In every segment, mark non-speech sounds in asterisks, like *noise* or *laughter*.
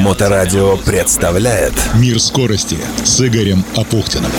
Моторадио представляет Мир скорости с Игорем Апухтиным.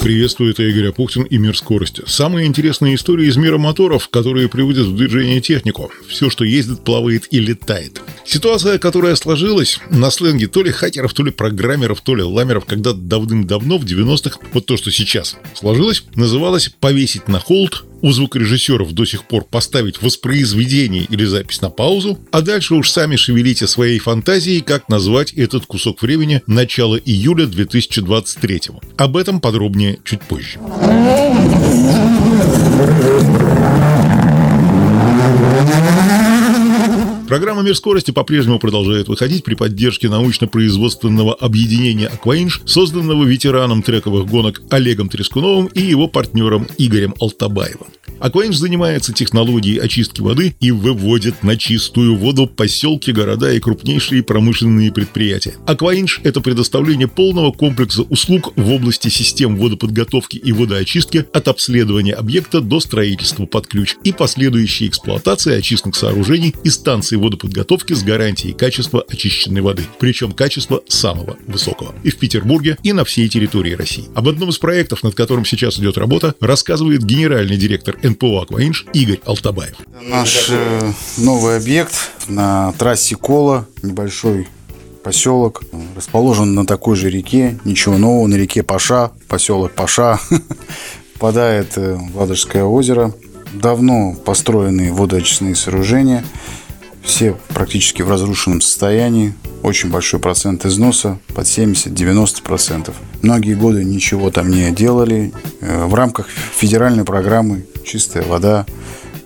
Приветствую, это Игорь Апухтин и Мир скорости. Самые интересные истории из мира моторов, которые приводят в движение технику. Все, что ездит, плавает и летает. Ситуация, которая сложилась на сленге то ли хакеров, то ли программеров, то ли ламеров, когда давным-давно, в 90-х, вот то, что сейчас сложилось, называлась «повесить на холд у звукорежиссеров до сих пор поставить воспроизведение или запись на паузу, а дальше уж сами шевелите своей фантазией, как назвать этот кусок времени начала июля 2023. Об этом подробнее чуть позже. Программа «Мир скорости» по-прежнему продолжает выходить при поддержке научно-производственного объединения «Акваинж», созданного ветераном трековых гонок Олегом Трескуновым и его партнером Игорем Алтабаевым. Акваинж занимается технологией очистки воды и выводит на чистую воду поселки, города и крупнейшие промышленные предприятия. Акваинж – это предоставление полного комплекса услуг в области систем водоподготовки и водоочистки от обследования объекта до строительства под ключ и последующей эксплуатации очистных сооружений и станций водоподготовки с гарантией качества очищенной воды, причем качества самого высокого. И в Петербурге, и на всей территории России. Об одном из проектов, над которым сейчас идет работа, рассказывает генеральный директор НПО «Акваинж» Игорь Алтабаев. Наш э, новый объект на трассе Кола, небольшой поселок, расположен на такой же реке, ничего нового, на реке Паша, поселок Паша, *laughs* впадает э, в Ладожское озеро. Давно построенные водоочистные сооружения, все практически в разрушенном состоянии, очень большой процент износа, под 70-90%. Многие годы ничего там не делали. Э, в рамках федеральной программы «Чистая вода»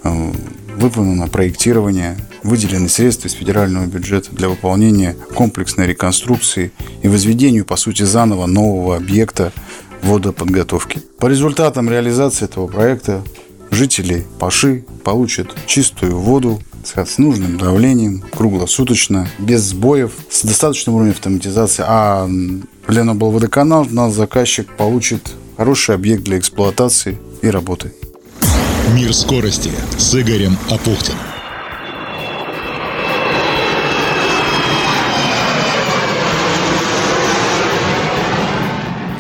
э, выполнено проектирование, выделены средства из федерального бюджета для выполнения комплексной реконструкции и возведению, по сути, заново нового объекта водоподготовки. По результатам реализации этого проекта жители Паши получат чистую воду с нужным давлением, круглосуточно, без сбоев, с достаточным уровнем автоматизации. А был водоканал, наш заказчик получит хороший объект для эксплуатации и работы. Мир скорости с Игорем Апухтиным.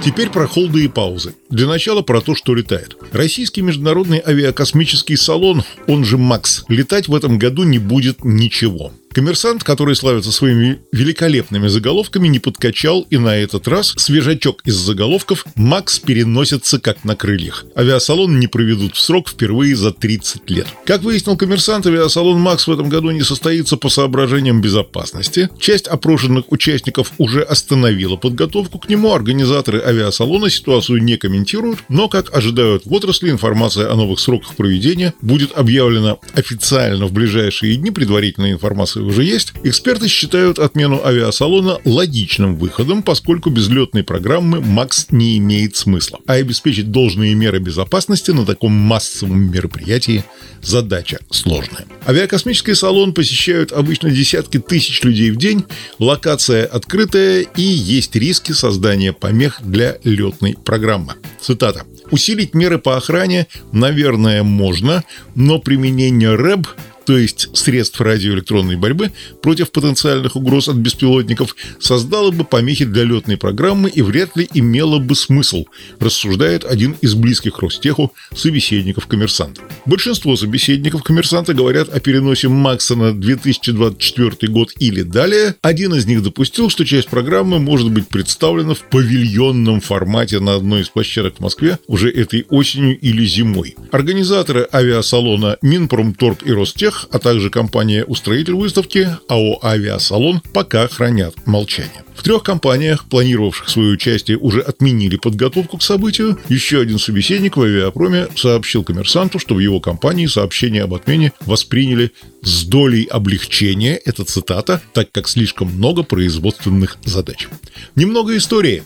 Теперь про холды и паузы. Для начала про то, что летает. Российский международный авиакосмический салон, он же МАКС, летать в этом году не будет ничего. Коммерсант, который славится своими великолепными заголовками, не подкачал, и на этот раз свежачок из заголовков «Макс переносится как на крыльях». Авиасалон не проведут в срок впервые за 30 лет. Как выяснил коммерсант, авиасалон «Макс» в этом году не состоится по соображениям безопасности. Часть опрошенных участников уже остановила подготовку к нему. Организаторы авиасалона ситуацию не комментируют, но, как ожидают в отрасли, информация о новых сроках проведения будет объявлена официально в ближайшие дни. Предварительная информация уже есть, эксперты считают отмену авиасалона логичным выходом, поскольку без летной программы МАКС не имеет смысла. А обеспечить должные меры безопасности на таком массовом мероприятии задача сложная. Авиакосмический салон посещают обычно десятки тысяч людей в день, локация открытая и есть риски создания помех для летной программы. Цитата. Усилить меры по охране, наверное, можно, но применение РЭБ то есть средств радиоэлектронной борьбы против потенциальных угроз от беспилотников, создало бы помехи для летной программы и вряд ли имело бы смысл, рассуждает один из близких Ростеху собеседников коммерсанта. Большинство собеседников коммерсанта говорят о переносе Макса на 2024 год или далее. Один из них допустил, что часть программы может быть представлена в павильонном формате на одной из площадок в Москве уже этой осенью или зимой. Организаторы авиасалона Минпромторг и Ростех Тех, а также компания-устроитель выставки АО «Авиасалон» пока хранят молчание. В трех компаниях, планировавших свое участие, уже отменили подготовку к событию. Еще один собеседник в авиапроме сообщил коммерсанту, что в его компании сообщение об отмене восприняли с долей облегчения, это цитата, так как слишком много производственных задач. Немного истории.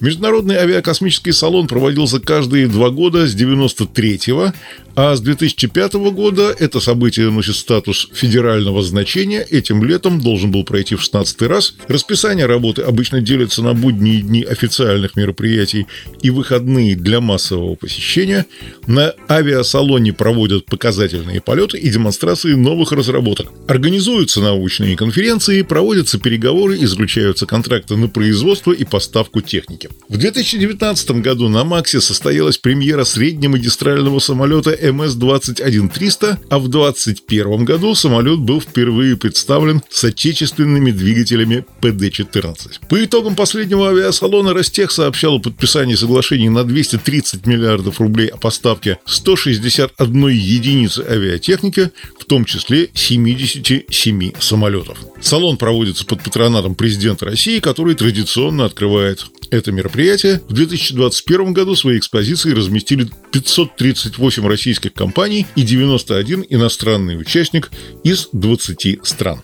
Международный авиакосмический салон проводился каждые два года с 93-го, А с 2005 года это событие носит статус федерального значения. Этим летом должен был пройти в 16 раз. Расписание работы обычно делится на будние дни официальных мероприятий и выходные для массового посещения. На авиасалоне проводят показательные полеты и демонстрации новых разработок. Организуются научные конференции, проводятся переговоры и заключаются контракты на производство и поставку техники. В 2019 году на Максе состоялась премьера среднемагистрального самолета МС-21300, а в 2021 году самолет был впервые представлен с отечественными двигателями ПД-14. По итогам последнего авиасалона Ростех сообщал о подписании соглашений на 230 миллиардов рублей о поставке 161 единицы авиатехники, в том числе 77 самолетов. Салон проводится под патронатом президента России, который традиционно открывает это мероприятие. В 2021 году свои экспозиции разместили 538 российских компаний и 91 иностранный участник из 20 стран.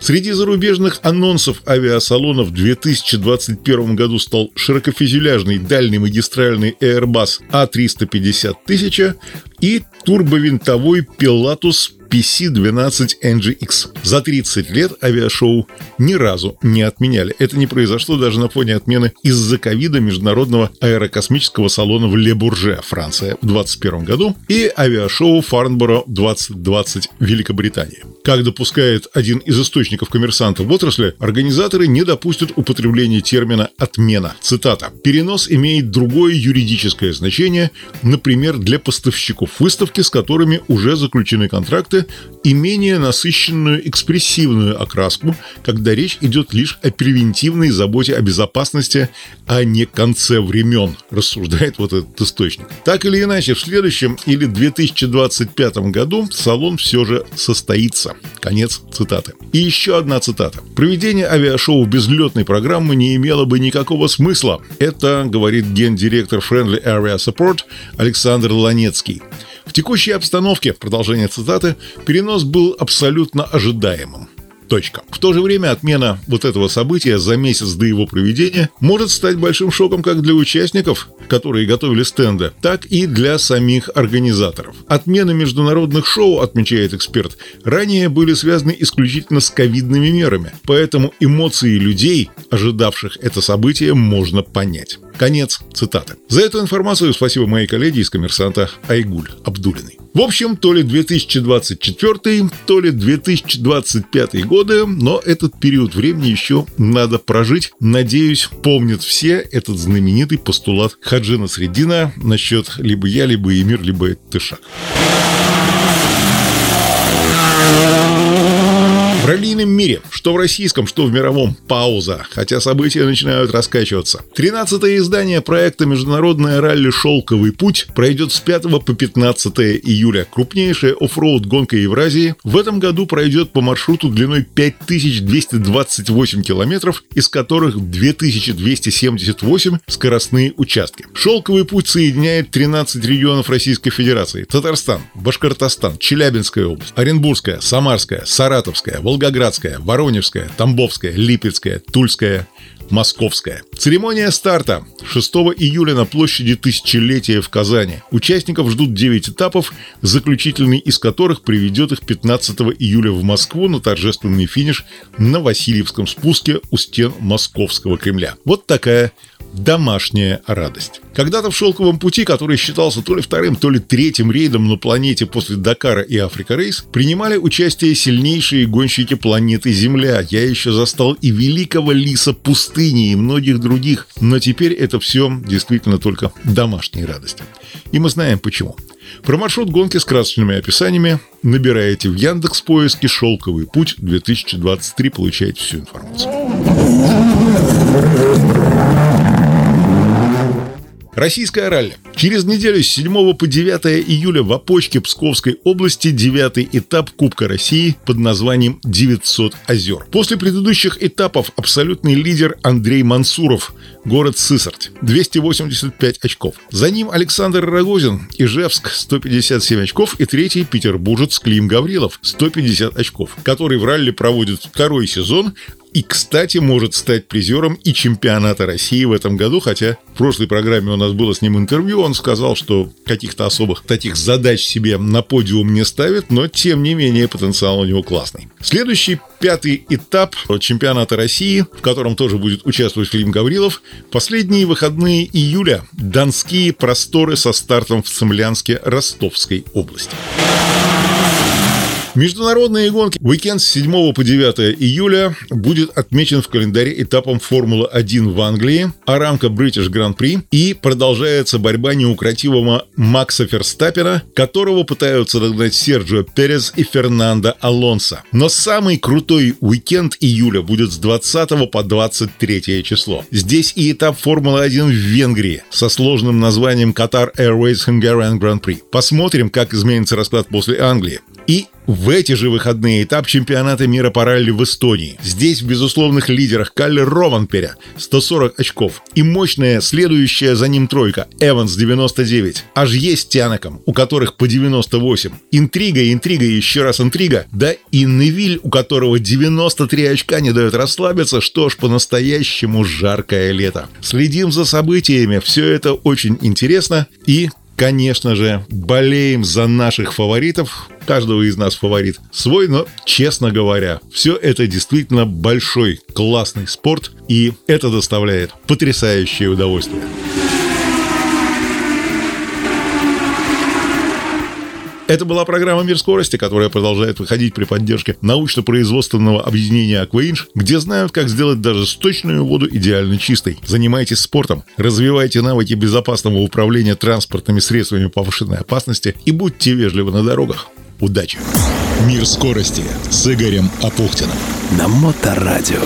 Среди зарубежных анонсов авиасалонов в 2021 году стал широкофюзеляжный дальнемагистральный Airbus A350 1000 и турбовинтовой Pilatus PC-12 NGX. За 30 лет авиашоу ни разу не отменяли. Это не произошло даже на фоне отмены из-за ковида Международного аэрокосмического салона в Ле-Бурже, Франция, в 2021 году и авиашоу Фарнборо 2020 Великобритании. Как допускает один из источников коммерсантов в отрасли, организаторы не допустят употребления термина «отмена». Цитата. «Перенос имеет другое юридическое значение, например, для поставщиков выставки, с которыми уже заключены контракты, и менее насыщенную экспрессивную окраску, когда речь идет лишь о превентивной заботе о безопасности, а не конце времен», рассуждает вот этот источник. Так или иначе, в следующем или 2025 году салон все же состоится. Конец цитаты. И еще одна цитата. «Проведение авиашоу без летной программы не имело бы никакого смысла». Это говорит гендиректор Friendly Area Support Александр Ланецкий. В текущей обстановке, продолжение цитаты, перенос был абсолютно ожидаемым. Точка. В то же время отмена вот этого события за месяц до его проведения может стать большим шоком как для участников, которые готовили стенды, так и для самих организаторов. Отмены международных шоу, отмечает эксперт, ранее были связаны исключительно с ковидными мерами, поэтому эмоции людей, ожидавших это событие, можно понять. Конец цитаты. За эту информацию спасибо моей коллеге из «Коммерсанта» Айгуль Абдулиной. В общем, то ли 2024, то ли 2025 годы, но этот период времени еще надо прожить. Надеюсь, помнят все этот знаменитый постулат Хаджина Средина насчет либо я, либо Эмир, либо Тышак. В раллийном мире, что в российском, что в мировом, пауза, хотя события начинают раскачиваться. 13 издание проекта «Международное ралли «Шелковый путь» пройдет с 5 по 15 июля. Крупнейшая оффроуд гонка Евразии в этом году пройдет по маршруту длиной 5228 километров, из которых 2278 скоростные участки. «Шелковый путь» соединяет 13 регионов Российской Федерации. Татарстан, Башкортостан, Челябинская область, Оренбургская, Самарская, Саратовская, Волгоградская, Волгоградская, Воронежская, Тамбовская, Липецкая, Тульская, Московская. Церемония старта 6 июля на площади Тысячелетия в Казани. Участников ждут 9 этапов, заключительный из которых приведет их 15 июля в Москву на торжественный финиш на Васильевском спуске у стен Московского Кремля. Вот такая домашняя радость. Когда-то в «Шелковом пути», который считался то ли вторым, то ли третьим рейдом на планете после Дакара и Африка Рейс, принимали участие сильнейшие гонщики планеты Земля. Я еще застал и великого лиса пустыни, и многих других. Но теперь это все действительно только домашние радости. И мы знаем почему. Про маршрут гонки с красочными описаниями набираете в Яндекс поиске «Шелковый путь 2023», получаете всю информацию. Российская ралли. Через неделю с 7 по 9 июля в Опочке Псковской области девятый этап Кубка России под названием «900 озер». После предыдущих этапов абсолютный лидер Андрей Мансуров, город Сысарть, 285 очков. За ним Александр Рогозин, Ижевск, 157 очков, и третий петербуржец Клим Гаврилов, 150 очков, который в ралли проводит второй сезон, И, кстати, может стать призером и чемпионата России в этом году, хотя в прошлой программе у нас было с ним интервью, он сказал, что каких-то особых таких задач себе на подиум не ставит, но тем не менее потенциал у него классный. Следующий пятый этап чемпионата России, в котором тоже будет участвовать Клим Гаврилов, последние выходные июля. Донские просторы со стартом в Цимлянске Ростовской области. Международные гонки. Уикенд с 7 по 9 июля будет отмечен в календаре этапом Формулы-1 в Англии, Aramco British Prix и продолжается борьба неукротимого Макса Ферстаппена, которого пытаются догнать Серджио Перес и Фернандо Алонсо. Но самый крутой уикенд июля будет с 20 по 23 число. Здесь и этап Формулы-1 в Венгрии со сложным названием Qatar Airways Hungarian Grand Prix. Посмотрим, как изменится расклад после Англии. И в эти же выходные этап чемпионата мира по ралли в Эстонии. Здесь в безусловных лидерах Калли Рованперя 140 очков и мощная следующая за ним тройка Эванс 99. Аж есть Тянаком, у которых по 98. Интрига, интрига и еще раз интрига. Да и Невиль, у которого 93 очка не дает расслабиться, что ж, по-настоящему жаркое лето. Следим за событиями, все это очень интересно и конечно же, болеем за наших фаворитов. Каждого из нас фаворит свой, но, честно говоря, все это действительно большой, классный спорт, и это доставляет потрясающее удовольствие. Это была программа «Мир скорости», которая продолжает выходить при поддержке научно-производственного объединения «Акваинж», где знают, как сделать даже сточную воду идеально чистой. Занимайтесь спортом, развивайте навыки безопасного управления транспортными средствами повышенной опасности и будьте вежливы на дорогах. Удачи! «Мир скорости» с Игорем Апухтиным. На Моторадио.